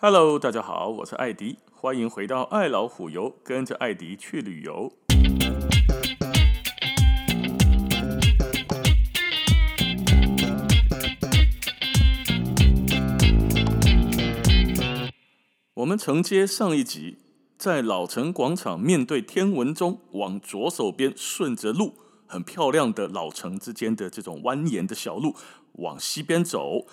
Hello，大家好，我是艾迪，欢迎回到爱老虎游，跟着艾迪去旅游。我们承接上一集，在老城广场面对天文钟，往左手边顺着路，很漂亮的老城之间的这种蜿蜒的小路，往西边走。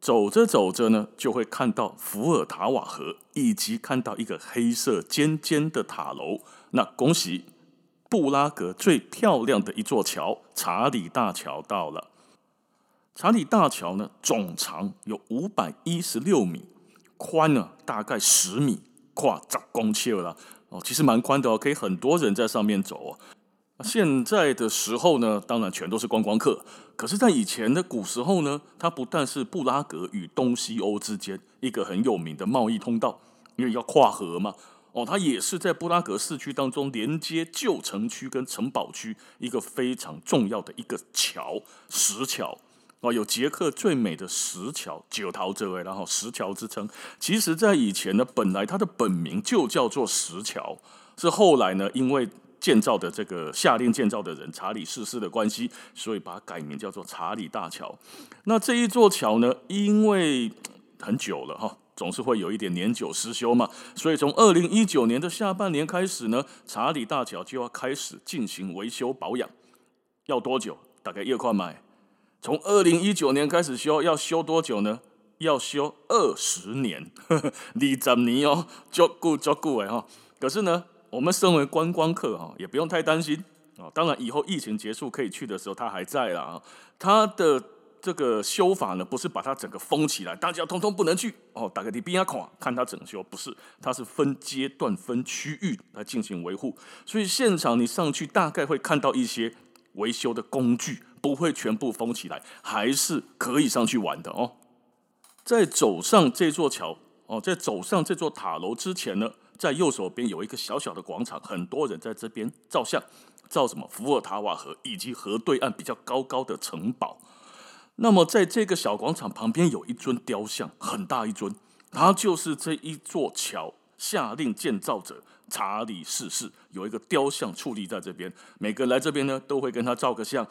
走着走着呢，就会看到伏尔塔瓦河，以及看到一个黑色尖尖的塔楼。那恭喜，布拉格最漂亮的一座桥——查理大桥到了。查理大桥呢，总长有五百一十六米，宽呢大概十米，跨十公尺了。哦，其实蛮宽的哦，可以很多人在上面走哦。现在的时候呢，当然全都是观光客。可是，在以前的古时候呢，它不但是布拉格与东西欧之间一个很有名的贸易通道，因为要跨河嘛。哦，它也是在布拉格市区当中连接旧城区跟城堡区一个非常重要的一个桥——石桥。哦，有捷克最美的石桥，九桃这位，然后石桥之称。其实，在以前呢，本来它的本名就叫做石桥，是后来呢，因为建造的这个下令建造的人查理四世的关系，所以把它改名叫做查理大桥。那这一座桥呢，因为很久了哈，总是会有一点年久失修嘛，所以从二零一九年的下半年开始呢，查理大桥就要开始进行维修保养。要多久？大概一块买。从二零一九年开始修，要修多久呢？要修二十年，二十年哦，足够足够的哈。可是呢？我们身为观光客哈，也不用太担心啊。当然，以后疫情结束可以去的时候，它还在了啊。它的这个修法呢，不是把它整个封起来，大家通通不能去哦。打个地边，看看它整修，不是，它是分阶段、分区域来进行维护。所以现场你上去，大概会看到一些维修的工具，不会全部封起来，还是可以上去玩的哦。在走上这座桥哦，在走上这座塔楼之前呢，在右手边有一个小小的广场，很多人在这边照相，照什么？伏尔塔瓦河以及河对岸比较高高的城堡。那么，在这个小广场旁边有一尊雕像，很大一尊，它就是这一座桥下令建造者查理四世，有一个雕像矗立在这边。每个人来这边呢，都会跟他照个相。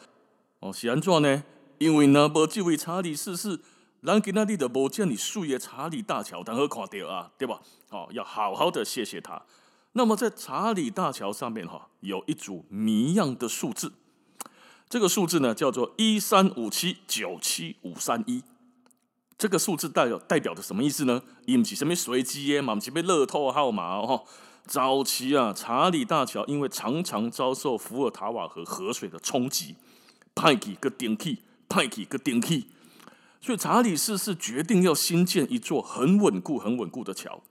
哦，是安怎呢？因为呢，无这位查理四世。咱今仔日就无见你树叶查理大桥，当好看到啊，对吧？好，要好好的谢谢他。那么在查理大桥上面哈，有一组谜样的数字，这个数字呢叫做一三五七九七五三一。这个数字代表代表的什么意思呢？伊不是什么随机耶嘛，不是被乐透号码哦。早期啊，查理大桥因为常常遭受伏尔塔瓦河河水的冲击，派去个顶起，派去个顶起。所以查理四世决定要新建一座很稳固、很稳固的桥。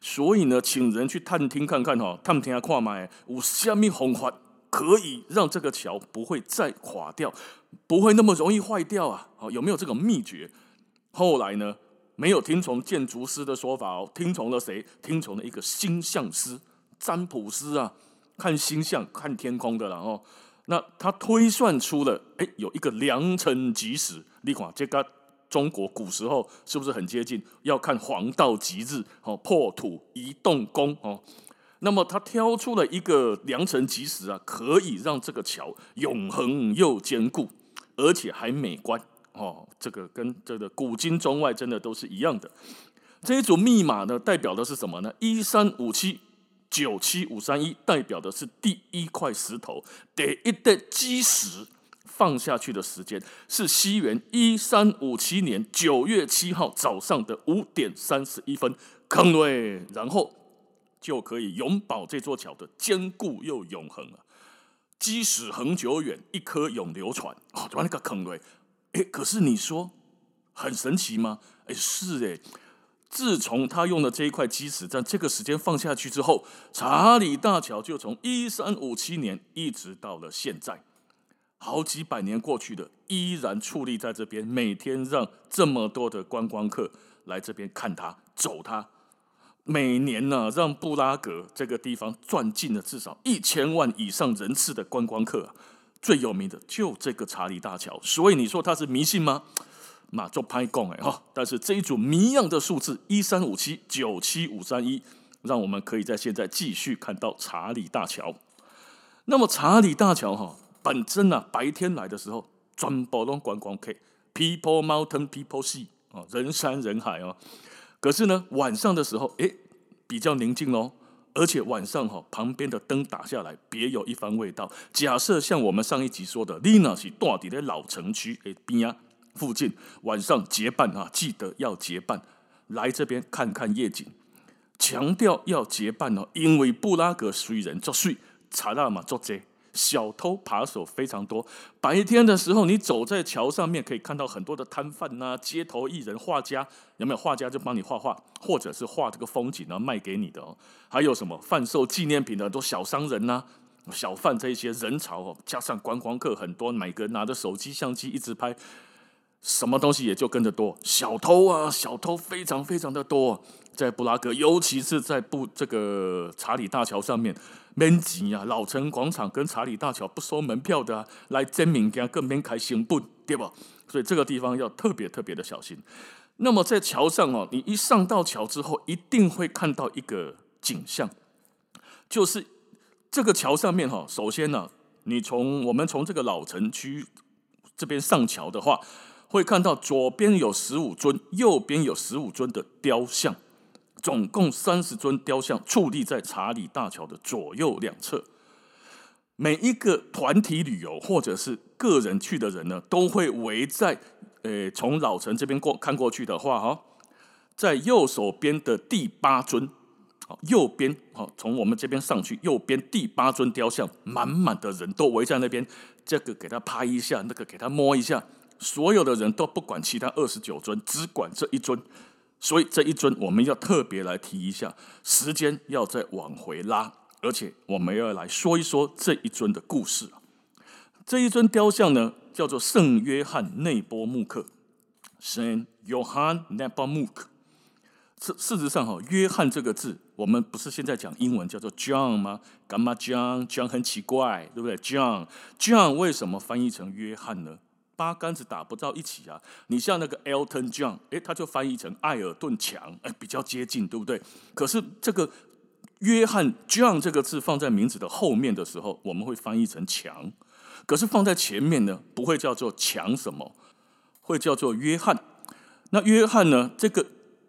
所以呢，请人去探听看看哈，探听下看卖有什么方法可以让这个桥不会再垮掉，不会那么容易坏掉啊？有没有这个秘诀？后来呢，没有听从建筑师的说法哦，听从了谁？听从了一个星象师、占卜师啊，看星象、看天空的，然后那他推算出了，哎，有一个良辰吉时，你看这个。中国古时候是不是很接近？要看黄道吉日哦，破土移动宫哦。那么他挑出了一个良辰吉时啊，可以让这个桥永恒又坚固，而且还美观哦。这个跟这个古今中外真的都是一样的。这一组密码呢，代表的是什么呢？一三五七九七五三一，代表的是第一块石头，第一的基石。放下去的时间是西元一三五七年九月七号早上的五点三十一分，坑位，然后就可以永保这座桥的坚固又永恒了。基石恒久远，一颗永流传。哦，就那个坑位，哎，可是你说很神奇吗？哎，是哎。自从他用了这一块基石在这个时间放下去之后，查理大桥就从一三五七年一直到了现在。好几百年过去了，依然矗立在这边，每天让这么多的观光客来这边看它、走它。每年呢、让布拉格这个地方赚进了至少一千万以上人次的观光客、最有名的就这个查理大桥，所以你说它是迷信吗？马就拍供哎哈。但是这一组谜样的数字一三五七九七五三一，让我们可以在现在继续看到查理大桥。那么查理大桥哈，本身啊，白天来的时候，全部都观光客，people mountain people sea 啊，人山人海哦。可是呢，晚上的时候，诶，比较宁静哦。而且晚上哈，旁边的灯打下来，别有一番味道。假设像我们上一集说的，丽娜是大底的老城区诶边啊附近，晚上结伴啊，记得要结伴来这边看看夜景。强调要结伴哦，因为布拉格虽然作祟，查那嘛作贼。小偷扒手非常多。白天的时候，你走在桥上面，可以看到很多的摊贩呐、街头艺人、画家，有没有画家就帮你画画，或者是画这个风景，呢卖给你的哦。还有什么贩售纪念品的很多小商人呐、小贩这一些人潮哦，加上观光客很多，每个人拿着手机相机一直拍，什么东西也就跟着多。小偷啊，小偷非常非常的多，在布拉格，尤其是在布这个查理大桥上面。免钱啊！老城广场跟查理大桥不收门票的啊，来证明家更免开新本，对吧？所以这个地方要特别特别的小心。那么在桥上哦，你一上到桥之后，一定会看到一个景象，就是这个桥上面哈，首先呢，你从我们从这个老城区这边上桥的话，会看到左边有十五尊，右边有十五尊的雕像。总共三十尊雕像矗立在查理大桥的左右两侧。每一个团体旅游或者是个人去的人呢，都会围在，呃，从老城这边过看过去的话，哈，在右手边的第八尊，右边，好，从我们这边上去，右边第八尊雕像，满满的人都围在那边，这个给他拍一下，那个给他摸一下，所有的人都不管其他二十九尊，只管这一尊。所以这一尊我们要特别来提一下，时间要再往回拉，而且我们要来说一说这一尊的故事。这一尊雕像呢，叫做圣约翰内波穆克 （Saint Johann Nepomuk）。事事实上，哈，约翰这个字，我们不是现在讲英文叫做 John 吗？干嘛 John？John 很奇怪，对不对？John，John 为什么翻译成约翰呢？八竿子打不到一起啊！你像那个 Elton John，诶，他就翻译成艾尔顿强，诶，比较接近，对不对？可是这个约翰 John 这个字放在名字的后面的时候，我们会翻译成强。可是放在前面呢，不会叫做强什么，会叫做约翰。那约翰呢？这个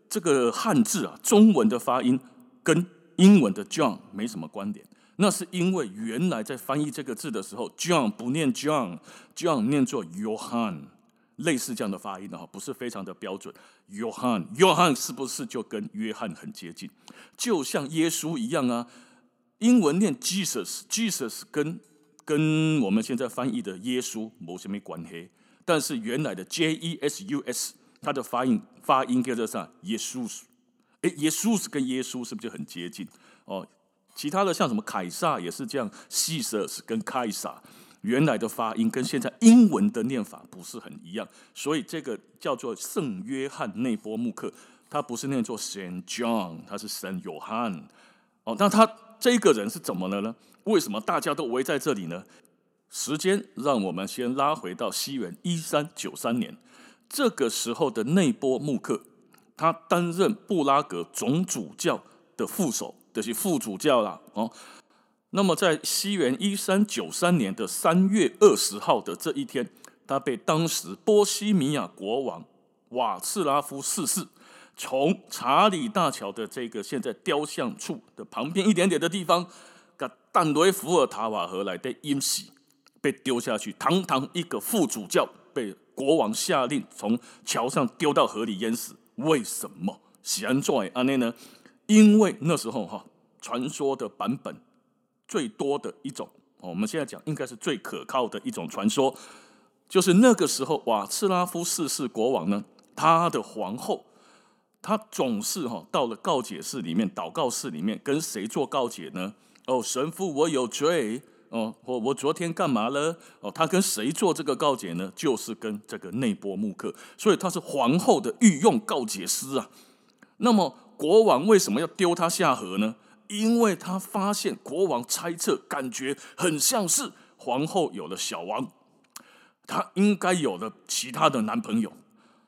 这个汉字啊，中文的发音跟英文的 John 没什么关联。那是因为原来在翻译这个字的时候，John 不念 John，John 念作 Johann，类似这样的发音的哈，不是非常的标准。Johann，Johann 是不是就跟约翰很接近？就像耶稣一样啊，英文念 Jesus，Jesus 跟跟我们现在翻译的耶稣没什么关系，但是原来的 J E S U S，它的发音发音叫做啥？耶稣，诶，耶稣跟耶稣是不是就很接近？哦。其他的像什么凯撒也是这样，Caesar 跟凯撒原来的发音跟现在英文的念法不是很一样，所以这个叫做圣约翰内波穆克，他不是念作 Saint John，他是 Saint Johann。哦，那他这个人是怎么了呢？为什么大家都围在这里呢？时间让我们先拉回到西元一三九三年，这个时候的内波穆克，他担任布拉格总主教的副手。就是副主教了哦。那么在西元一三九三年的三月二十号的这一天，他被当时波西米亚国王瓦茨拉夫四世从查理大桥的这个现在雕像处的旁边一点点的地方，给但雷福尔塔瓦河来的淹死，被丢下去。堂堂一个副主教被国王下令从桥上丢到河里淹死，为什么？喜安在安内呢？因为那时候哈，传说的版本最多的一种，我们现在讲应该是最可靠的一种传说，就是那个时候瓦茨拉夫四世国王呢，他的皇后，他总是哈到了告解室里面祷告室里面跟谁做告解呢？哦，神父，我有罪哦，我我昨天干嘛了？哦，他跟谁做这个告解呢？就是跟这个内波穆克，所以他是皇后的御用告解师啊。那么。国王为什么要丢他下河呢？因为他发现国王猜测，感觉很像是皇后有了小王，他应该有了其他的男朋友。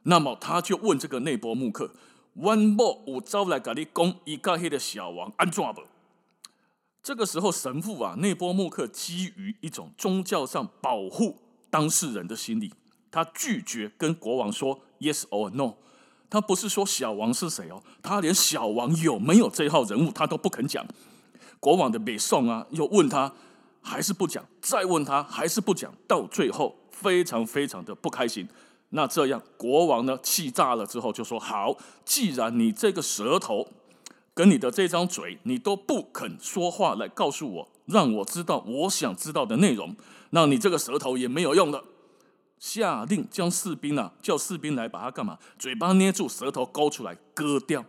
那么他就问这个内波木克：“阮某有招来跟你讲，伊甲迄个小王安怎不？”这个时候，神父啊，内波木克基于一种宗教上保护当事人的心理，他拒绝跟国王说 “yes or no”。他不是说小王是谁哦，他连小王有没有这号人物他都不肯讲。国王的北宋啊，又问他，还是不讲，再问他，还是不讲，到最后非常非常的不开心。那这样，国王呢气炸了之后就说：“好，既然你这个舌头跟你的这张嘴，你都不肯说话来告诉我，让我知道我想知道的内容，那你这个舌头也没有用了。”下令将士兵啊，叫士兵来把他干嘛？嘴巴捏住，舌头勾出来，割掉。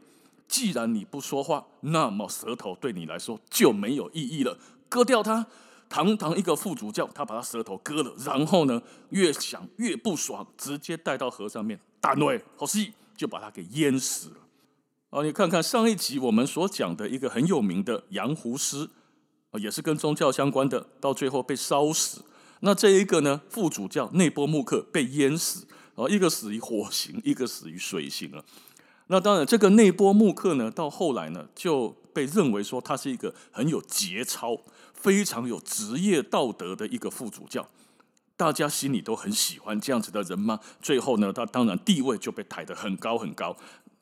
既然你不说话，那么舌头对你来说就没有意义了。割掉它，堂堂一个副主教，他把他舌头割了，然后呢，越想越不爽，直接带到河上面，大怒好戏就把他给淹死了。哦，你看看上一集我们所讲的一个很有名的杨胡斯，也是跟宗教相关的，到最后被烧死。那这一个呢，副主教内波木克被淹死，啊，一个死于火刑，一个死于水刑了。那当然，这个内波木克呢，到后来呢，就被认为说他是一个很有节操、非常有职业道德的一个副主教，大家心里都很喜欢这样子的人嘛。最后呢，他当然地位就被抬得很高很高，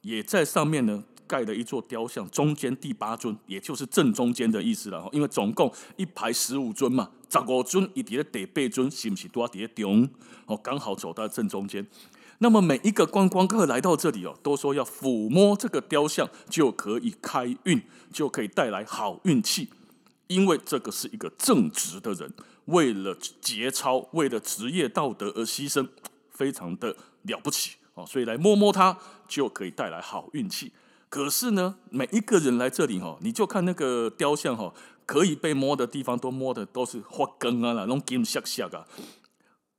也在上面呢。盖了一座雕像，中间第八尊，也就是正中间的意思了。因为总共一排十五尊嘛，十五尊一叠的第八尊，是不是多叠中？哦，刚好走到正中间。那么每一个观光客来到这里哦，都说要抚摸这个雕像就可以开运，就可以带来好运气。因为这个是一个正直的人，为了节操，为了职业道德而牺牲，非常的了不起哦。所以来摸摸它，就可以带来好运气。可是呢，每一个人来这里哈，你就看那个雕像哈，可以被摸的地方都摸的都是发根啊，那种金闪闪啊。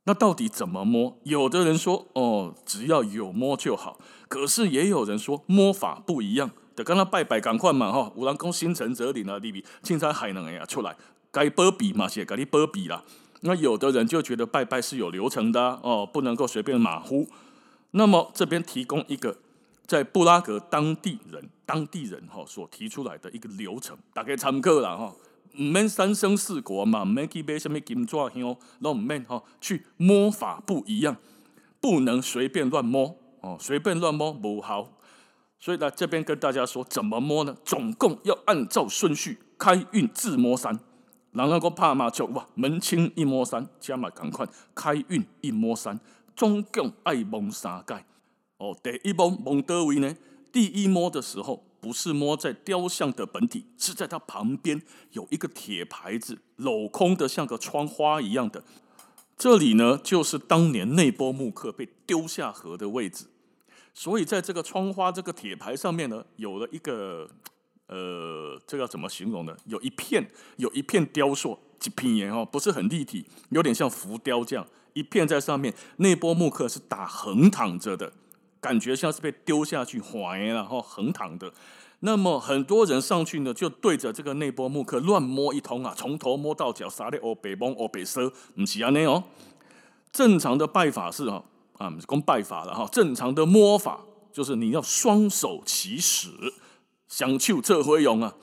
那到底怎么摸？有的人说哦，只要有摸就好。可是也有人说摸法不一样，得跟他拜拜赶快嘛哈。有人讲心诚则灵啊，里边青山海能哎呀出来，该波比嘛，写该你波比啦。那有的人就觉得拜拜是有流程的哦，不能够随便马虎。那么这边提供一个。在布拉格当地人，当地人哈所提出来的一个流程，大概参考了哈，唔免三生四国嘛，唔免去买什么金纸香，拢唔免哈，去摸法不一样，不能随便乱摸哦，随便乱摸不好。所以呢，这边跟大家说怎么摸呢？总共要按照顺序开运自摸三，然后个拍马就哇门清一摸三，加码赶快开运一摸三，总共爱摸三盖。哦，第一摸摸德维呢？第一摸的时候，不是摸在雕像的本体，是在它旁边有一个铁牌子，镂空的，像个窗花一样的。这里呢，就是当年内波木克被丢下河的位置。所以在这个窗花这个铁牌上面呢，有了一个呃，这个要怎么形容呢？有一片有一片雕塑，一片哦，不是很立体，有点像浮雕这样，一片在上面。内波木克是打横躺着的。感觉像是被丢下去，滑然后横躺的。那么很多人上去呢，就对着这个内波木克乱摸一通啊，从头摸到脚，啥的哦，北摸哦，北收，不是安尼哦。正常的拜法是啊，啊，讲拜法了哈。正常的摸法就是你要双手起始，双手这回勇啊，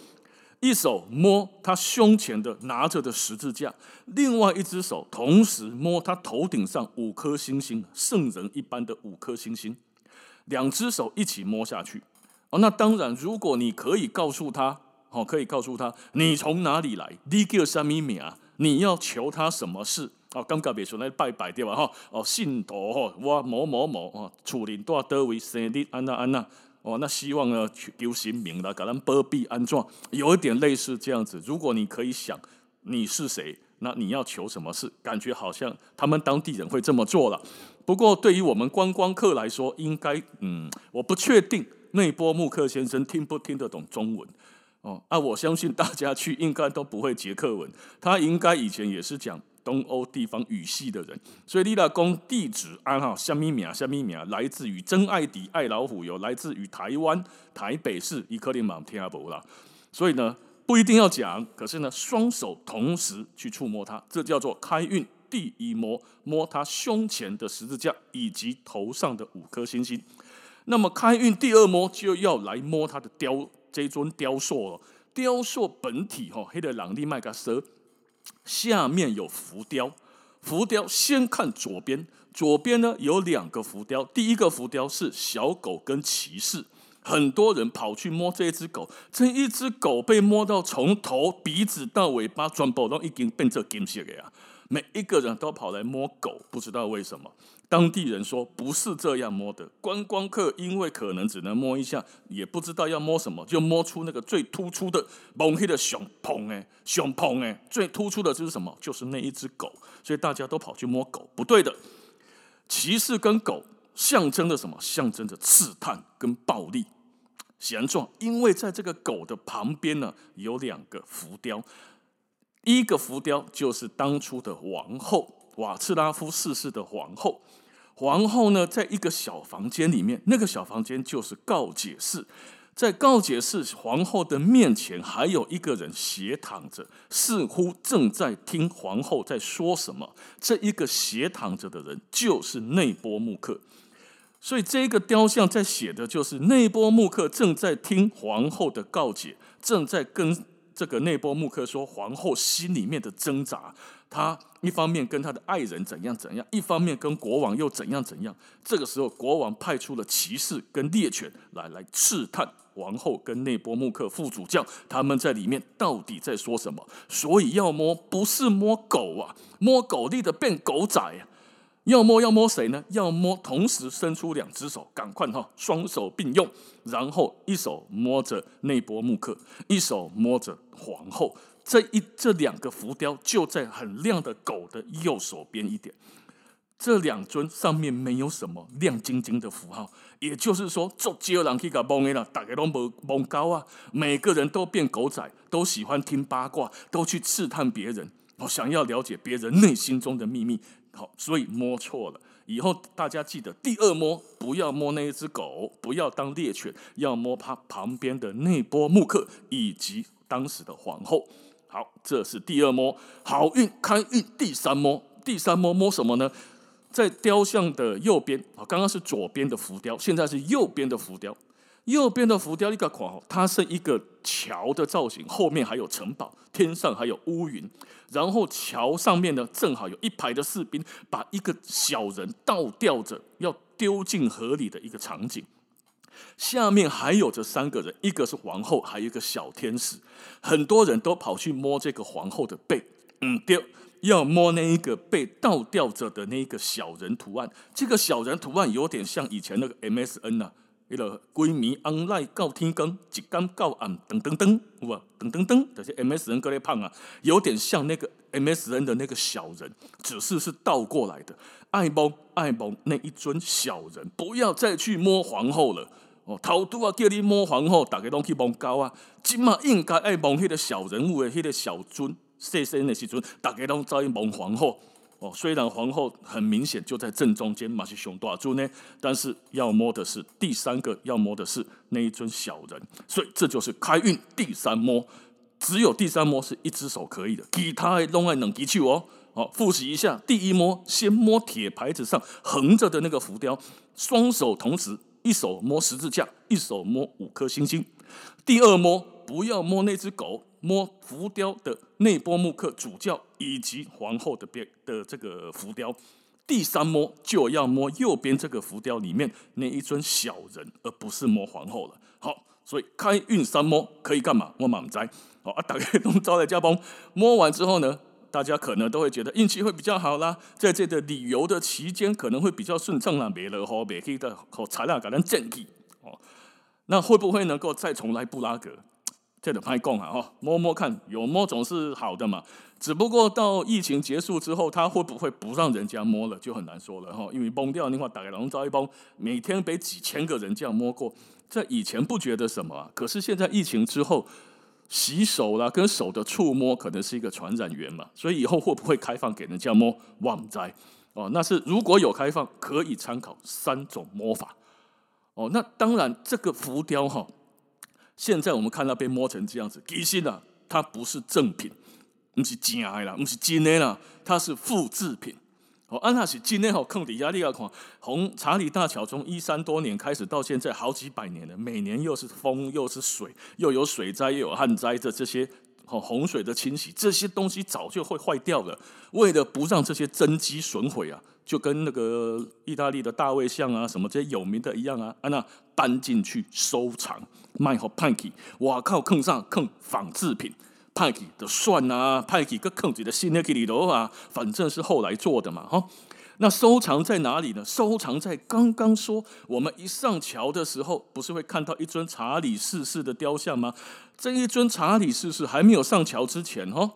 一手摸他胸前的拿着的十字架，另外一只手同时摸他头顶上五颗星星，圣人一般的五颗星星。两只手一起摸下去哦，那当然，如果你可以告诉他，哦，可以告诉他你从哪里来，你叫什么名，你要求他什么事哦？刚刚别说那拜拜对吧？哈哦，信徒哈，我某某某哦，处理多少位生日安娜安娜哦，那希望呢求神明了，给咱保庇安装，有一点类似这样子。如果你可以想你是谁，那你要求什么事？感觉好像他们当地人会这么做了。不过，对于我们观光客来说，应该嗯，我不确定那波木克先生听不听得懂中文哦。啊，我相信大家去应该都不会捷克文，他应该以前也是讲东欧地方语系的人。所以，你老公地址啊哈，虾米名虾米名，来自于真爱迪爱老虎，有来自于台湾台北市伊克林马天阿伯啦。所以呢，不一定要讲，可是呢，双手同时去触摸它，这叫做开运第一摸，摸他胸前的十字架以及头上的五颗星星。那么开运第二摸就要来摸他的雕这尊雕塑了。雕塑本体哈，黑的朗利麦嘎蛇，下面有浮雕。浮雕先看左边，左边呢有两个浮雕，第一个浮雕是小狗跟骑士。很多人跑去摸这一只狗，这一只狗被摸到从头鼻子到尾巴，全部都已经变成金色的呀。每一个人都跑来摸狗，不知道为什么。当地人说不是这样摸的。观光客因为可能只能摸一下，也不知道要摸什么，就摸出那个最突出的蒙黑的熊砰哎，熊砰哎，最突出的就是什么？就是那一只狗。所以大家都跑去摸狗，不对的。骑士跟狗象征着什么？象征着刺探跟暴力。显然状，因为在这个狗的旁边呢，有两个浮雕。一个浮雕就是当初的王后瓦茨拉夫四世的皇后，皇后呢，在一个小房间里面，那个小房间就是告解室，在告解室皇后的面前还有一个人斜躺着，似乎正在听皇后在说什么。这一个斜躺着的人就是内波穆克，所以这个雕像在写的就是内波穆克正在听皇后的告解，正在跟。这个内波穆克说，皇后心里面的挣扎，她一方面跟她的爱人怎样怎样，一方面跟国王又怎样怎样。这个时候，国王派出了骑士跟猎犬来来刺探王后跟内波穆克副主教他们在里面到底在说什么。所以要摸不是摸狗啊，摸狗立的变狗仔啊。要摸要摸谁呢？要摸，同时伸出两只手，赶快哈，双手并用，然后一手摸着内波木克，一手摸着皇后。这一这两个浮雕就在很亮的狗的右手边一点。这两尊上面没有什么亮晶晶的符号，也就是说，做少人去搞蒙的了，大家都蒙蒙高啊，每个人都变狗仔，都喜欢听八卦，都去刺探别人，我想要了解别人内心中的秘密。好，所以摸错了。以后大家记得，第二摸不要摸那一只狗，不要当猎犬，要摸它旁边的那波木克以及当时的皇后。好，这是第二摸，好运开运。第三摸，第三摸摸什么呢？在雕像的右边啊，刚刚是左边的浮雕，现在是右边的浮雕。右边的浮雕一个款哦，它是一个桥的造型，后面还有城堡，天上还有乌云，然后桥上面呢，正好有一排的士兵，把一个小人倒吊着要丢进河里的一个场景。下面还有着三个人，一个是皇后，还有一个小天使。很多人都跑去摸这个皇后的背，嗯，丢，要摸那一个被倒吊着的那一个小人图案。这个小人图案有点像以前那个 MSN 啊。迄个闺蜜 online 告天光，一竿到暗，噔噔噔，哇，噔噔噔，这些 MSN 格雷胖啊，有点像那个 MSN 的那个小人，只是是倒过来的。爱蒙爱蒙那一尊小人，不要再去摸皇后了哦。头拄啊叫你摸皇后，大家拢去摸狗啊。今嘛应该爱蒙迄个小人物的迄个小尊，细细的时阵，大家拢在摸皇后。哦，虽然皇后很明显就在正中间，马是熊大猪呢，但是要摸的是第三个，要摸的是那一尊小人，所以这就是开运第三摸，只有第三摸是一只手可以的，其他的拢爱两只手哦。好，复习一下，第一摸先摸铁牌子上横着的那个浮雕，双手同时，一手摸十字架，一手摸五颗星星。第二摸不要摸那只狗。摸浮雕的内波木克主教以及皇后的边的这个浮雕，第三摸就要摸右边这个浮雕里面那一尊小人，而不是摸皇后了。好，所以开运三摸可以干嘛？我满栽。好啊，大家都招来加崩。摸完之后呢，大家可能都会觉得运气会比较好啦，在这个旅游的期间可能会比较顺畅啦，没了好，没去的好材料给人建议哦。那会不会能够再重来布拉格？这个拍供啊，哈，摸摸看，有摸总是好的嘛。只不过到疫情结束之后，他会不会不让人家摸了，就很难说了哈。因为崩掉的话，打开笼招一崩，每天被几千个人这样摸过，在以前不觉得什么啊，可是现在疫情之后，洗手啦，跟手的触摸可能是一个传染源嘛，所以以后会不会开放给人家摸？旺哉哦，那是如果有开放，可以参考三种摸法哦。那当然，这个浮雕哈。现在我们看到被摸成这样子，其实呢，它不是正品，不是假的啦，不是真的啦，它是复制品。哦，安那是真的好坑底下你要看，从查理大桥从一三多年开始到现在好几百年了，每年又是风又是水，又有水灾又有旱灾的这些哦洪水的侵袭，这些东西早就会坏掉了。为了不让这些真迹损毁啊，就跟那个意大利的大卫像啊什么这些有名的一样啊，安那搬进去收藏，卖好派去，哇靠，坑上坑仿制品。派去的算啊，派去个坑子的新的里头啊，反正是后来做的嘛，哈。那收藏在哪里呢？收藏在刚刚说，我们一上桥的时候，不是会看到一尊查理四世的雕像吗？这一尊查理四世还没有上桥之前，哈，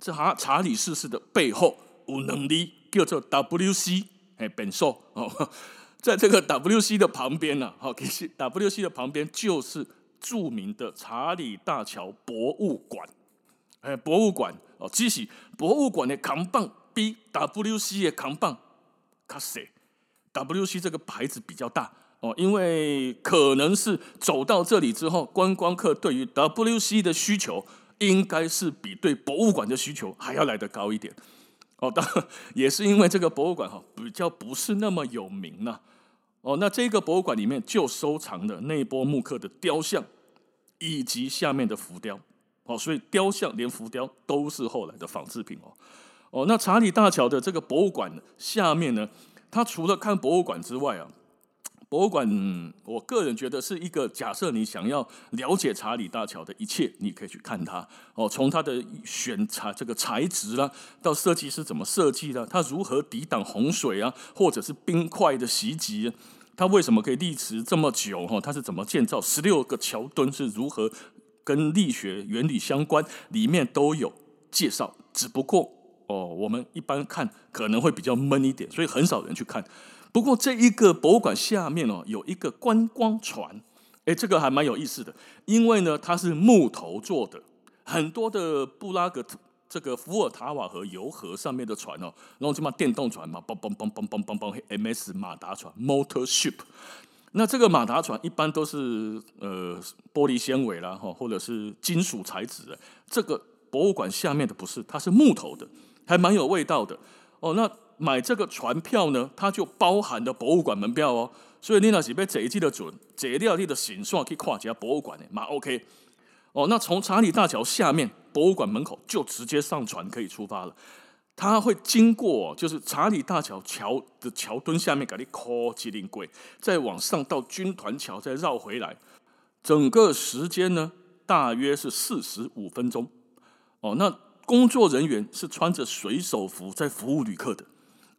这查查理四世的背后有能力叫做 W C 哎，本硕哦，在这个 W C 的旁边呢，好，其实 W C 的旁边就是著名的查理大桥博物馆。哎，博物馆哦，其实博物馆的扛棒比 WC 的扛棒卡小，WC 这个牌子比较大哦，因为可能是走到这里之后，观光客对于 WC 的需求应该是比对博物馆的需求还要来得高一点哦。当然也是因为这个博物馆哈比较不是那么有名呐哦。那这个博物馆里面就收藏了那波木刻的雕像以及下面的浮雕。哦，所以雕像连浮雕都是后来的仿制品哦。哦，那查理大桥的这个博物馆下面呢，它除了看博物馆之外啊，博物馆，我个人觉得是一个假设你想要了解查理大桥的一切，你可以去看它哦。从它的选材这个材质啦，到设计师怎么设计的，它如何抵挡洪水啊，或者是冰块的袭击，它为什么可以历时这么久？哈，它是怎么建造？十六个桥墩是如何？跟力学原理相关，里面都有介绍。只不过哦，我们一般看可能会比较闷一点，所以很少人去看。不过这一个博物馆下面哦，有一个观光船，诶，这个还蛮有意思的，因为呢它是木头做的，很多的布拉格这个伏尔塔瓦河游河上面的船哦，然后就嘛电动船嘛，嘣嘣嘣嘣嘣嘣嘣，MS 马达船 （Motor Ship）。那这个马达船一般都是呃玻璃纤维啦，哈，或者是金属材质的。这个博物馆下面的不是，它是木头的，还蛮有味道的哦。那买这个船票呢，它就包含了博物馆门票哦。所以你那是被这一季的准，这一料你的行算可以跨家博物馆的，蛮 OK 哦。那从查理大桥下面博物馆门口就直接上船可以出发了。它会经过，就是查理大桥桥的桥墩下面，给你靠吉林轨，再往上到军团桥，再绕回来，整个时间呢，大约是四十五分钟。哦，那工作人员是穿着水手服在服务旅客的，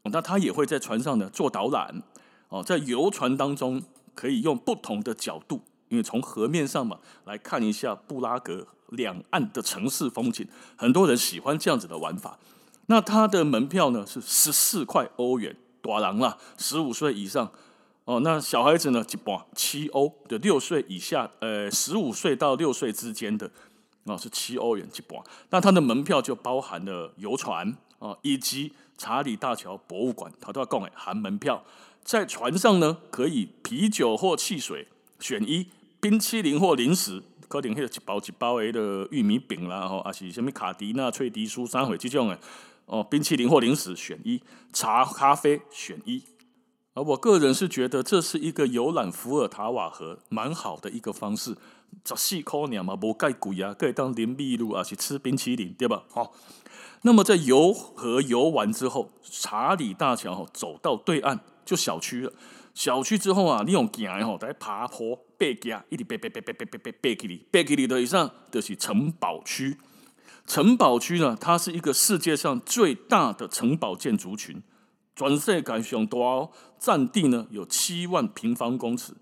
那他也会在船上呢做导览。哦，在游船当中可以用不同的角度，因为从河面上嘛来看一下布拉格两岸的城市风景，很多人喜欢这样子的玩法。那它的门票呢是十四块欧元，大人啦，十五岁以上哦。那小孩子呢，一半七欧的，六岁以下，呃，十五岁到六岁之间的啊、哦、是七欧元一半。那它的门票就包含了游船啊、以及查理大桥博物馆，它都要购买含门票。在船上呢，可以啤酒或汽水选一，冰淇淋或零食。可能迄一包一包的玉米饼啦，吼，还是什么卡迪娜、脆迪酥、三回这种的哦，冰淇淋或零食选一，茶咖啡选一。而我个人是觉得这是一个游览伏尔塔瓦河蛮好的一个方式，十四块尔嘛，无盖贵啊，可以当淋秘露啊，是吃冰淇淋对吧？好，那么在游河游完之后，查理大桥吼走到对岸就小区了。小区之后啊，你用行的吼，在爬坡。背家一直背背背背背背背背起哩，背起哩的以上就是城堡区。城堡区呢，它是一个世界上最大的城堡建筑群，全世界上大哦，占地呢有七万平方公尺，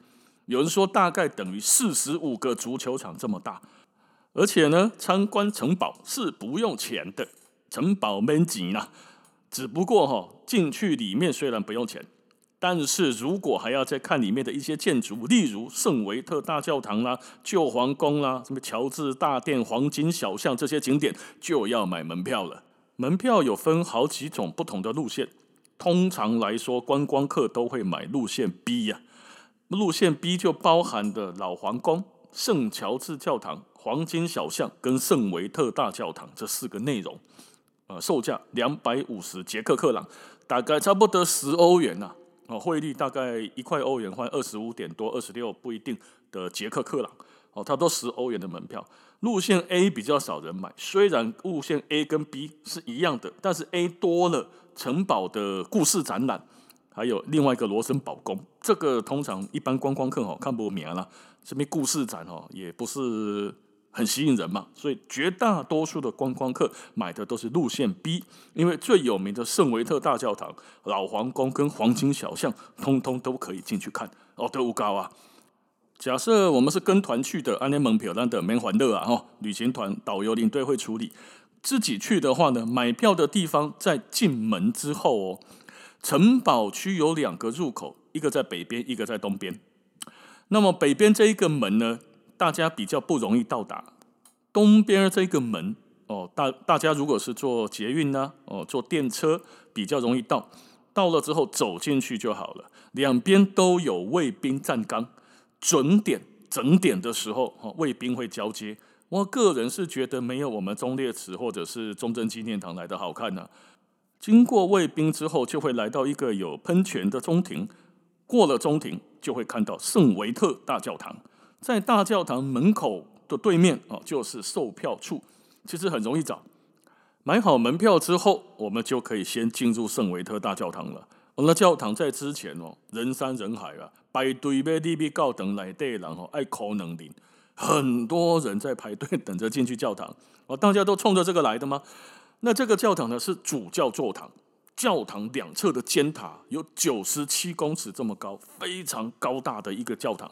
有人说大概等于四十五个足球场这么大。而且呢，参观城堡是不用钱的，城堡免钱啦。只不过哈，进去里面虽然不用钱。但是如果还要再看里面的一些建筑，例如圣维特大教堂啦、旧皇宫啦、什么乔治大殿、黄金小巷这些景点，就要买门票了。门票有分好几种不同的路线，通常来说，观光客都会买路线 B 呀。路线 B 就包含的老皇宫、圣乔治教堂、黄金小巷跟圣维特大教堂这四个内容，呃，售价两百五十捷克克朗，大概差不多十欧元呐、啊。哦，汇率大概一块欧元换二十五点多、二十六不一定的捷克克朗。哦，它都十欧元的门票。路线 A 比较少人买，虽然路线 A 跟 B 是一样的，但是 A 多了城堡的故事展览，还有另外一个罗森堡宫。这个通常一般观光客哦看不明了，这边故事展哦也不是很吸引人嘛，所以绝大多数的观光客买的都是路线 B，因为最有名的圣维特大教堂、老皇宫跟黄金小巷，通通都可以进去看哦，都有高啊。假设我们是跟团去的，安联门票单的没还乐啊，哈，旅行团导游领队会处理。自己去的话呢，买票的地方在进门之后哦。城堡区有两个入口，一个在北边，一个在东边。那么北边这一个门呢，大家比较不容易到达。东边这个门哦，大大家如果是坐捷运呢，哦，坐电车比较容易到。到了之后走进去就好了。两边都有卫兵站岗。准点整点的时候，哈，卫兵会交接。我个人是觉得没有我们忠烈祠或者是中正纪念堂来的好看呢、经过卫兵之后，就会来到一个有喷泉的中庭。过了中庭，就会看到圣维特大教堂。在大教堂门口的对面啊，就是售票处，其实很容易找。买好门票之后，我们就可以先进入圣维特大教堂了。那教堂在之前哦，人山人海啊，排队要入去教堂内底人哦，爱哭两年，很多人在排队等着进去教堂哦，大家都冲着这个来的吗？那这个教堂呢是主教座堂，教堂两侧的尖塔有九十七公尺这么高，非常高大的一个教堂。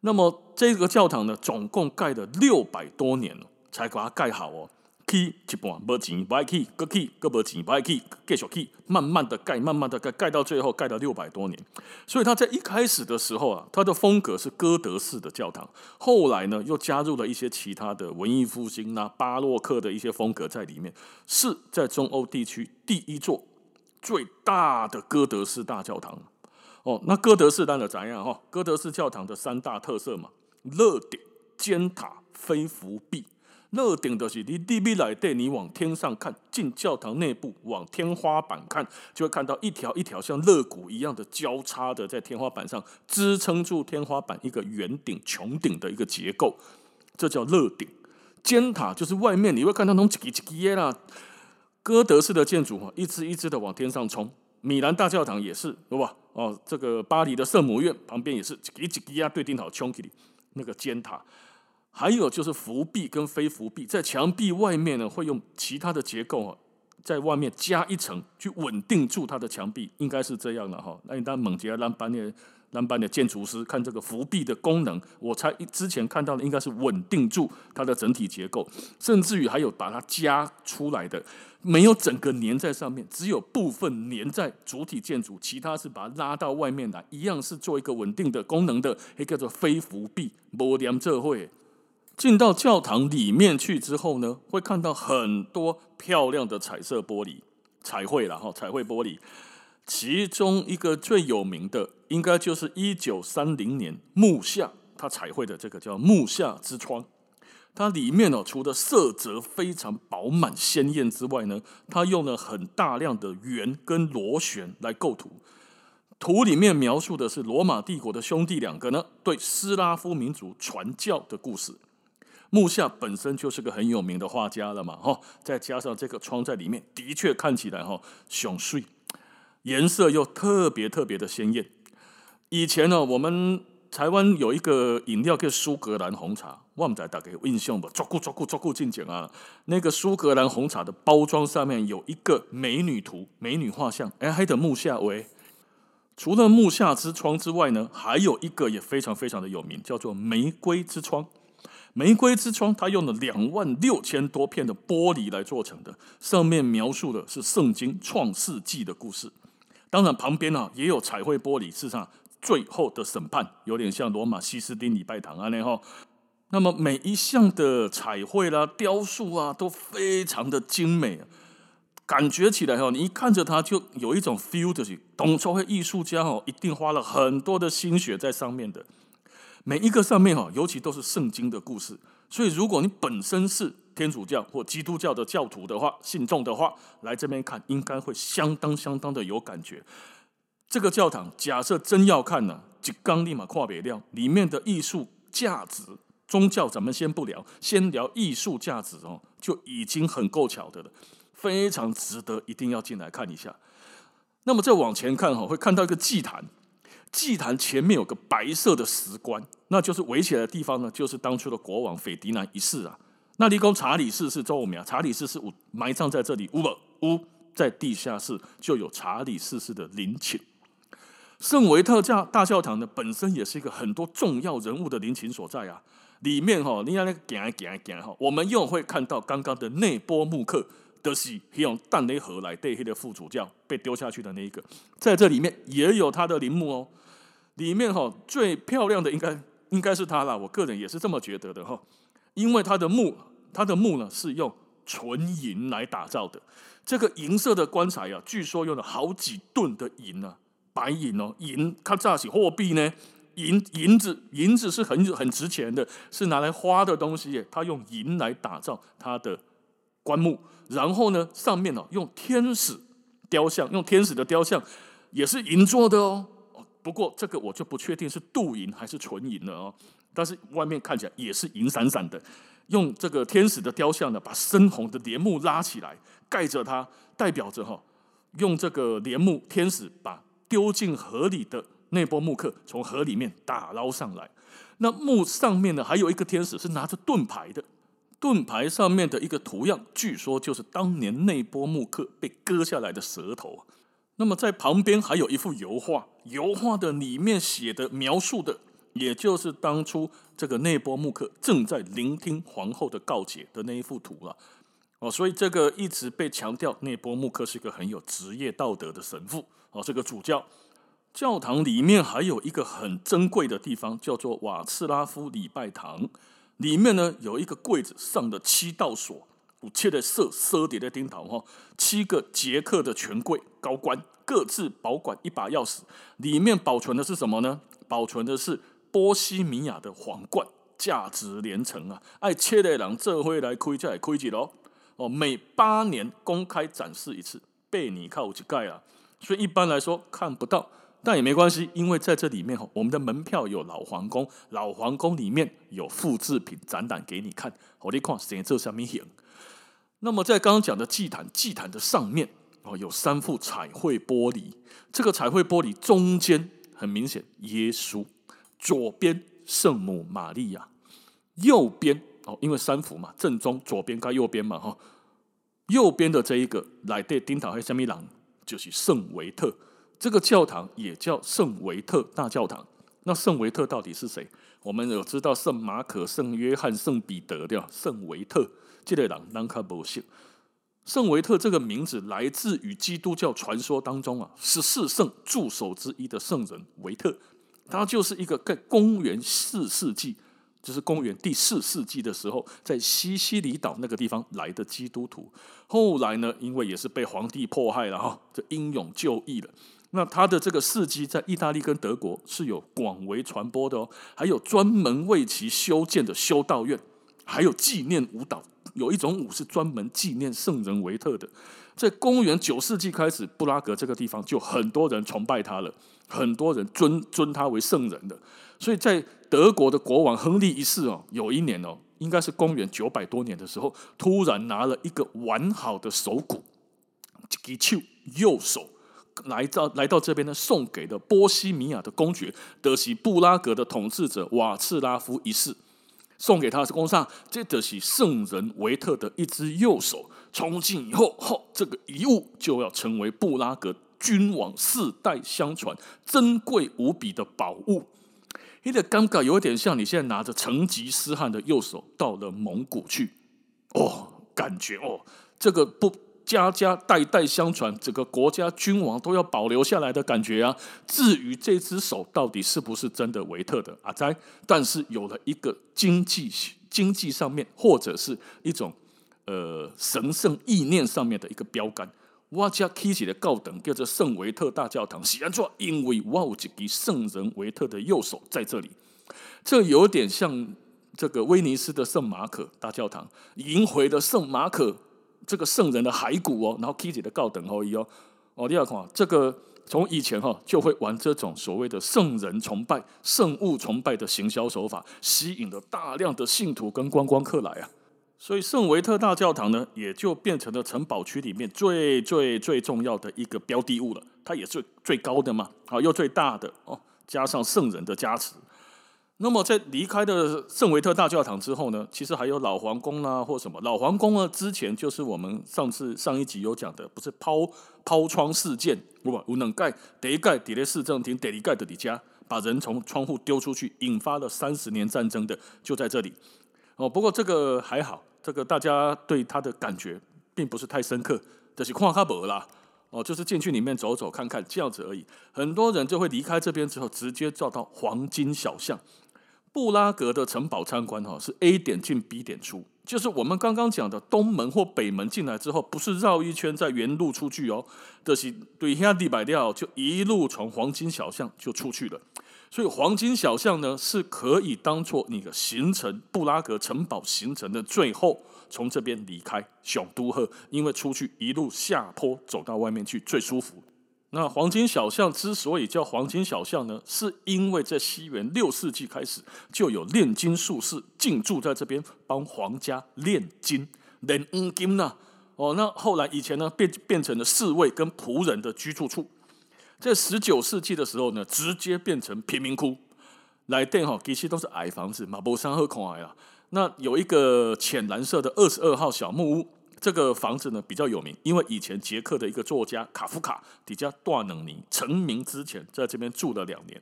那么这个教堂呢，总共盖了六百多年了，才把它盖好哦。起一半没钱，不爱起，搁起，搁没钱，不爱起，继续起，慢慢的盖，慢慢的盖，盖到最后盖了六百多年。所以他在一开始的时候啊，他的风格是哥德式的教堂，后来呢又加入了一些其他的文艺复兴啊、巴洛克的一些风格在里面，是在中欧地区第一座最大的哥德式大教堂。哦，那哥德式当然怎样哈？哥德式教堂的三大特色嘛：乐顶、尖塔、飞扶壁。乐顶的是你地面来对，你往天上看，进教堂内部往天花板看，就会看到一条一条像肋骨一样的交叉的在天花板上支撑住天花板一个圆顶穹顶的一个结构，这叫乐顶。尖塔就是外面你会看到那种几几几啦，哥德式的建筑哈一支一支的往天上冲。米兰大教堂也是，对吧？哦，这个巴黎的圣母院旁边也是几几几呀，对顶好冲起来那个尖塔。还有就是扶壁跟非扶壁，在墙壁外面呢，会用其他的结构啊，在外面加一层去稳定住它的墙壁，应该是这样的哈。那你当猛杰兰班的兰班的建筑师看这个扶壁的功能，我猜之前看到的应该是稳定住它的整体结构，甚至于还有把它加出来的，没有整个粘在上面，只有部分粘在主体建筑，其他是把它拉到外面来，一样是做一个稳定的功能的，也叫做非扶壁，无粘这会。进到教堂里面去之后呢，会看到很多漂亮的彩色玻璃，彩绘了哈，彩绘玻璃。其中一个最有名的，应该就是一九三零年木下他彩绘的这个叫木下之窗。它里面哦，除了色泽非常饱满鲜艳之外呢，它用了很大量的圆跟螺旋来构图。图里面描述的是罗马帝国的兄弟两个呢，对斯拉夫民族传教的故事。木下本身就是个很有名的画家了嘛，哈，再加上这个窗在里面，的确看起来哈，雄帅，颜色又特别特别的鲜艳。以前呢，我们台湾有一个饮料叫苏格兰红茶，我们在大概有印象吧，抓酷抓酷抓酷进讲啊，那个苏格兰红茶的包装上面有一个美女图，美女画像，哎，还的木下为。除了木下之窗之外呢，还有一个也非常非常的有名，叫做玫瑰之窗。玫瑰之窗，它用了两万六千多片的玻璃来做成的，上面描述的是圣经创世纪的故事。当然，旁边呢也有彩绘玻璃，事实上最后的审判有点像罗马西斯丁礼拜堂啊那哈。那么每一项的彩绘啦、雕塑啊都非常的精美，感觉起来哈，你一看着它就有一种 feel，就是当初的艺术家哦一定花了很多的心血在上面的。每一个上面哈，尤其都是圣经的故事。所以，如果你本身是天主教或基督教的教徒的话，信众的话，来这边看，应该会相当相当的有感觉。这个教堂，假设真要看呢，就刚立马跨北料里面的艺术价值。宗教咱们先不聊，先聊艺术价值哦，就已经很够巧的了，非常值得，一定要进来看一下。那么再往前看哈，会看到一个祭坛，祭坛前面有个白色的石棺，那就是围起来的地方呢，就是当初的国王斐迪南一世啊。那立功查理四世周名，查理四世埋葬在这里，乌乌在地下室就有查理四世的陵寝。圣维特教大教堂呢，本身也是一个很多重要人物的陵寝所在啊。里面哈，你看那个行啊行啊行哈，我们又会看到刚刚的内波穆克，德西用淡雷河来对黑的副主教被丢下去的那一个，在这里面也有他的陵墓哦。里面哈最漂亮的应该应该是他啦，我个人也是这么觉得的哈，因为他的墓，他的墓呢是用纯银来打造的，这个银色的棺材啊，据说用了好几吨的银啊，白银哦，银它炸起货币呢。银银子银子是很很值钱的，是拿来花的东西。他用银来打造他的棺木，然后呢，上面呢用天使雕像，用天使的雕像也是银做的哦。不过这个我就不确定是镀银还是纯银了哦。但是外面看起来也是银闪闪的，用这个天使的雕像呢，把深红的帘幕拉起来盖着它，代表着哈，用这个帘幕天使把丢进河里的。内波木克从河里面打捞上来，那木上面呢，还有一个天使是拿着盾牌的，盾牌上面的一个图样，据说就是当年内波木克被割下来的舌头。那么在旁边还有一幅油画，油画的里面写的描述的，也就是当初这个内波穆克正在聆听皇后的告解的那一幅图了。哦，所以这个一直被强调，内波穆克是一个很有职业道德的神父，哦，这个主教。教堂里面还有一个很珍贵的地方，叫做瓦茨拉夫礼拜堂。里面呢有一个柜子，上的七道锁，五切的色色叠的钉头哈，七个捷克的权贵高官各自保管一把钥匙。里面保存的是什么呢？保存的是波西米亚的皇冠，价值连城啊！爱切的人这回来亏就来亏几喽哦，每八年公开展示一次，被你靠去盖啊，所以一般来说看不到。但也没关系，因为在这里面哈，我们的门票有老皇宫，老皇宫里面有复制品展览给你看。我你看，现这上面有。那么在刚刚讲的祭坛，祭坛的上面哦，有三副彩绘玻璃。这个彩绘玻璃中间很明显，耶稣左边圣母玛利亚，右边哦，因为三幅嘛，正中左边跟右边嘛哈，右边的这一个来对丁塔黑下面郎就是圣维特。这个教堂也叫圣维特大教堂。那圣维特到底是谁？我们有知道圣马可、圣约翰、圣彼得的圣维特，这类人难看不信。圣维特这个名字来自于基督教传说当中啊，十四圣助手之一的圣人维特，他就是一个在公元四世纪。就是公元第四世纪的时候，在西西里岛那个地方来的基督徒，后来呢，因为也是被皇帝迫害了哈，就英勇就义了。那他的这个事迹在意大利跟德国是有广为传播的哦，还有专门为其修建的修道院，还有纪念舞蹈，有一种舞是专门纪念圣人维特的。在公元九世纪开始，布拉格这个地方就很多人崇拜他了，很多人尊尊他为圣人的。所以在德国的国王亨利一世哦，有一年哦，应该是公元九百多年的时候，突然拿了一个完好的手鼓，一只右手来到来到这边呢，送给了波西米亚的公爵德西布拉格的统治者瓦茨拉夫一世，送给他是公上，这得是圣人维特的一只右手，从今以后，后这个遗物就要成为布拉格君王世代相传、珍贵无比的宝物。你的尴尬有点像你现在拿着成吉思汗的右手到了蒙古去，哦，感觉哦，这个不家家代代相传，整个国家君王都要保留下来的感觉啊。至于这只手到底是不是真的维特的阿哉，但是有了一个经济经济上面或者是一种呃神圣意念上面的一个标杆。我家起起的高等叫做圣维特大教堂，是安怎？因为我有一个圣人维特的右手在这里。这有点像这个威尼斯的圣马可大教堂，迎回的圣马可这个圣人的骸骨哦，然后 Kitty 的高等后裔哦，哦，第二款这个从以前哈就会玩这种所谓的圣人崇拜、圣物崇拜的行销手法，吸引了大量的信徒跟观光客来啊。所以圣维特大教堂呢，也就变成了城堡区里面最最最重要的一个标的物了。它也是最高的嘛，啊，又最大的哦，加上圣人的加持。那么在离开的圣维特大教堂之后呢，其实还有老皇宫啦，或什么老皇宫呢？之前就是我们上次上一集有讲的，不是抛抛窗事件，不，无能盖第一盖底的市政厅，第二盖的底下把人从窗户丢出去，引发了三十年战争的，就在这里。哦，不过这个还好。这个大家对他的感觉并不是太深刻，就是看卡博啦，哦，就是进去里面走走看看这样子而已。很多人就会离开这边之后，直接照到黄金小巷。布拉格的城堡参观哈，是 A 点进 B 点出，就是我们刚刚讲的东门或北门进来之后，不是绕一圈再原路出去哦，就是对下地百料就一路从黄金小巷就出去了。所以黄金小巷呢，是可以当做你的行程，布拉格城堡行程的最后，从这边离开小都赫，因为出去一路下坡走到外面去最舒服。那黄金小巷之所以叫黄金小巷呢，是因为在西元六世纪开始就有炼金术士进驻在这边，帮皇家炼金炼黄金呐。哦，那后来以前呢，变变成了侍卫跟仆人的居住处。在十九世纪的时候呢，直接变成贫民窟。来电哈，其实都是矮房子，马博山和孔矮啊。那有一个浅蓝色的二十二号小木屋，这个房子呢比较有名，因为以前捷克的一个作家卡夫卡底下段能尼成名之前，在这边住了两年。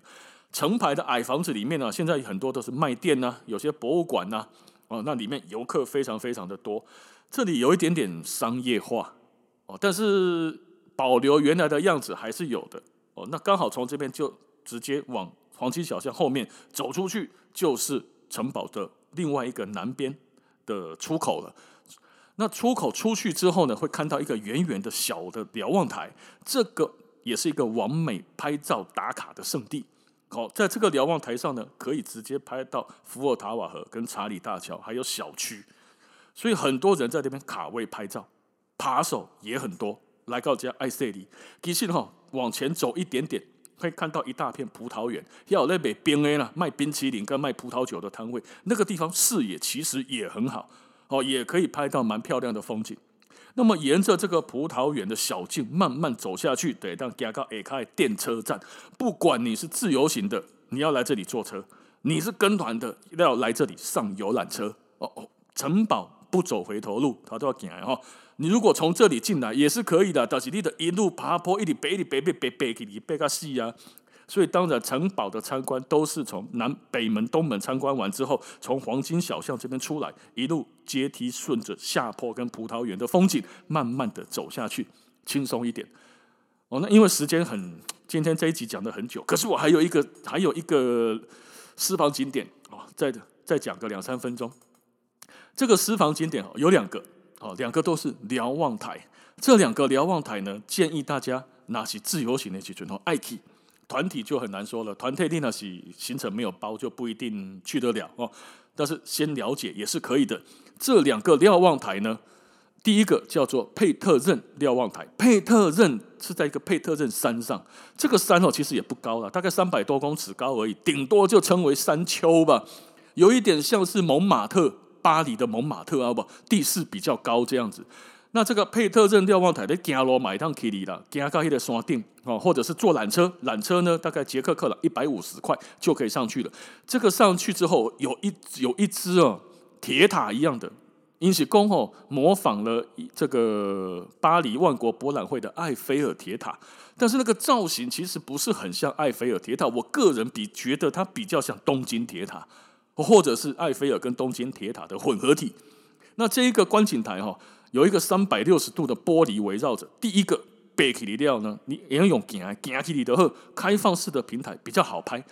成排的矮房子里面呢，现在很多都是卖店呐、有些博物馆呐、啊，哦，那里面游客非常非常的多。这里有一点点商业化哦，但是。保留原来的样子还是有的哦，那刚好从这边就直接往黄金小巷后面走出去，就是城堡的另外一个南边的出口了。那出口出去之后呢，会看到一个圆圆的小的瞭望台，这个也是一个完美拍照打卡的圣地。好，在这个瞭望台上呢，可以直接拍到伏尔塔瓦河跟查理大桥，还有小区，所以很多人在这边卡位拍照，扒手也很多。来到这爱塞里，其实哈往前走一点点，会看到一大片葡萄园，要有那边冰的啦，卖冰淇淋跟卖葡萄酒的摊位。那个地方视野其实也很好，哦，也可以拍到蛮漂亮的风景。那么沿着这个葡萄园的小径慢慢走下去，得到加高 A 开电车站。不管你是自由行的，你要来这里坐车；你是跟团的，要来这里上游览车。哦哦，城堡不走回头路，他都要进来哈。你如果从这里进来也是可以的，但是你得一路爬坡，一直背，一直背，背，背，背，你背个细啊。所以当然城堡的参观都是从南北门、东门参观完之后，从黄金小巷这边出来，一路阶梯顺着下坡跟葡萄园的风景，慢慢的走下去，轻松一点。哦，那因为时间很，今天这一集讲的很久，可是我还有一个还有一个私房景点哦，再再讲个两三分钟。这个私房景点哦有两个。哦，两个都是瞭望台。这两个瞭望台呢，建议大家拿起自由行的去存哦，爱去团体就很难说了。团体定那是行程没有包，就不一定去得了哦。但是先了解也是可以的。这两个瞭望台呢，第一个叫做佩特任瞭望台。佩特任是在一个佩特任山上，这个山哦其实也不高了，大概三百多公尺高而已，顶多就称为山丘吧，有一点像是蒙马特。巴黎的蒙马特啊，不，地势比较高这样子。那这个佩特任瞭望台的行路买一趟 K 里啦，行到那个山顶哦，或者是坐缆车，缆车呢大概捷克克朗一百五十块就可以上去了。这个上去之后，有一有一只哦铁塔一样的，因此公哦模仿了这个巴黎万国博览会的埃菲尔铁塔，但是那个造型其实不是很像埃菲尔铁塔，我个人比觉得它比较像东京铁塔。或者是埃菲尔跟东京铁塔的混合体。那这一个观景台哈，有一个三百六十度的玻璃围绕着。第一个背起来呢，你也要用行行起来的后，开放式的平台比较好拍。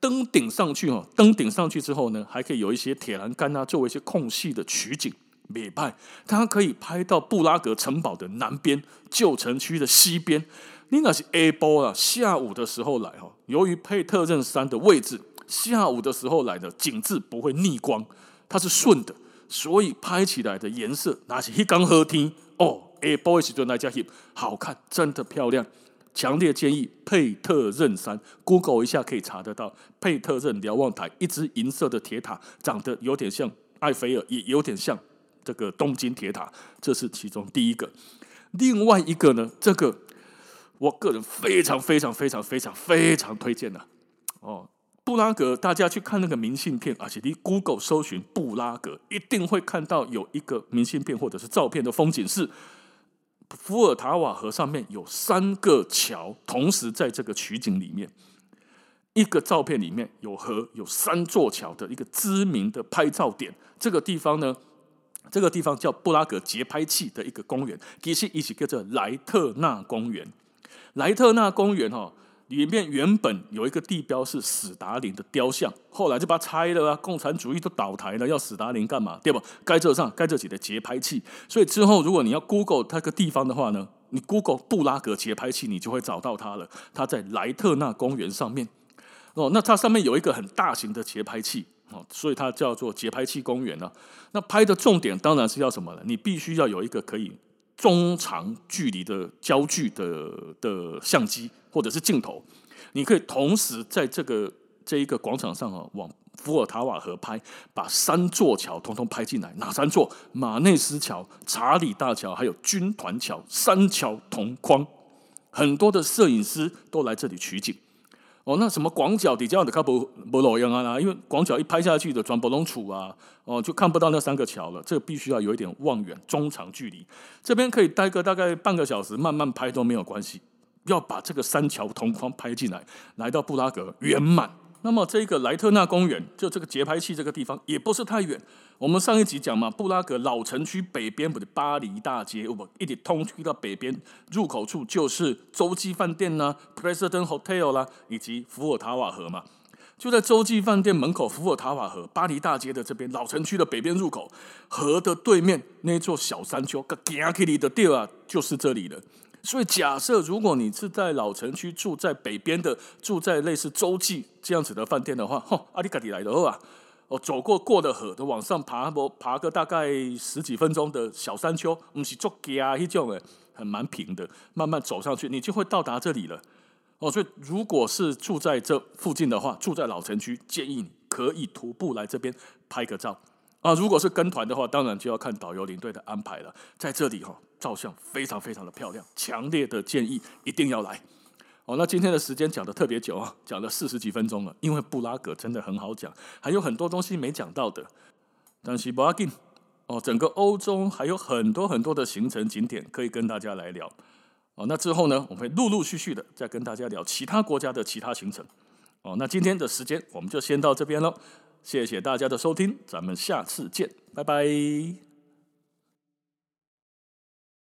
登顶上去哈，登顶上去之后呢，还可以有一些铁栏杆啊，作为一些空隙的取景，美拍。它可以拍到布拉格城堡的南边，旧城区的西边。你那是 A 波啊，下午的时候来哈，由于佩特任山的位置。下午的时候来的景致不会逆光，它是顺的，所以拍起来的颜色那是一刚好天哦。A boys 就那家 hip 好看，真的漂亮。强烈建议佩特任山，Google 一下可以查得到。佩特任瞭望台，一只银色的铁塔，长得有点像埃菲尔，也有点像这个东京铁塔。这是其中第一个。另外一个呢，这个我个人非常非常非常非常非常推荐的哦，布拉格，大家去看那个明信片，而且你 Google 搜寻布拉格，一定会看到有一个明信片或者是照片的风景是。伏尔塔瓦河上面有三个桥，同时在这个取景里面，一个照片里面有河，有三座桥的一个知名的拍照点。这个地方呢，这个地方叫布拉格节拍器的一个公园，其实一起叫做莱特纳公园。莱特纳公园哈。里面原本有一个地标是史达林的雕像，后来就把它拆了啊！共产主义都倒台了，要史达林干嘛？对吧？该这上该这几的节拍器，所以之后如果你要 Google 那个地方的话呢，你 Google 布拉格节拍器，你就会找到它了。它在莱特纳公园上面哦，那它上面有一个很大型的节拍器哦，所以它叫做节拍器公园呢。那拍的重点当然是要什么呢？你必须要有一个可以中长距离的焦距的的相机。或者是镜头，你可以同时在这个这一个广场上啊，往伏尔塔瓦河拍，把三座桥通通拍进来。哪三座？马内斯桥、查理大桥，还有军团桥，三桥同框。很多的摄影师都来这里取景。哦，那什么广角底下的卡不不老样啊？因为广角一拍下去的转不隆楚啊，哦，就看不到那三个桥了。这个必须要有一点望远，中长距离。这边可以待个大概半个小时，慢慢拍都没有关系。要把这个三桥同框拍进来，来到布拉格圆满。那么这个莱特纳公园，就这个节拍器这个地方，也不是太远。我们上一集讲嘛，布拉格老城区北边不是巴黎大街，我一直通去到北边入口处就是洲际饭店呐、President Hotel 啦，以及伏尔塔瓦河嘛。就在洲际饭店门口，伏尔塔瓦河、巴黎大街的这边，老城区的北边入口，河的对面那座小山丘，个行起来的地啊，就是这里了。所以，假设如果你是在老城区住在北边的，住在类似洲际这样子的饭店的话，吼，阿里嘎迪来的话，哦，走过过的河，都往上爬不，爬个大概十几分钟的小山丘，不是做啊一种诶，很蛮平的，慢慢走上去，你就会到达这里了。哦，所以如果是住在这附近的话，住在老城区，建议你可以徒步来这边拍个照。啊，如果是跟团的话，当然就要看导游领队的安排了。在这里哈，照相非常非常的漂亮，强烈的建议一定要来。哦，那今天的时间讲得特别久啊，讲了四十几分钟了，因为布拉格真的很好讲，还有很多东西没讲到的。但是不要紧哦，整个欧洲还有很多很多的行程景点可以跟大家来聊。哦，那之后呢，我们会陆陆续续的再跟大家聊其他国家的其他行程。哦，那今天的时间我们就先到这边喽。谢谢大家的收听，咱们下次见，拜拜。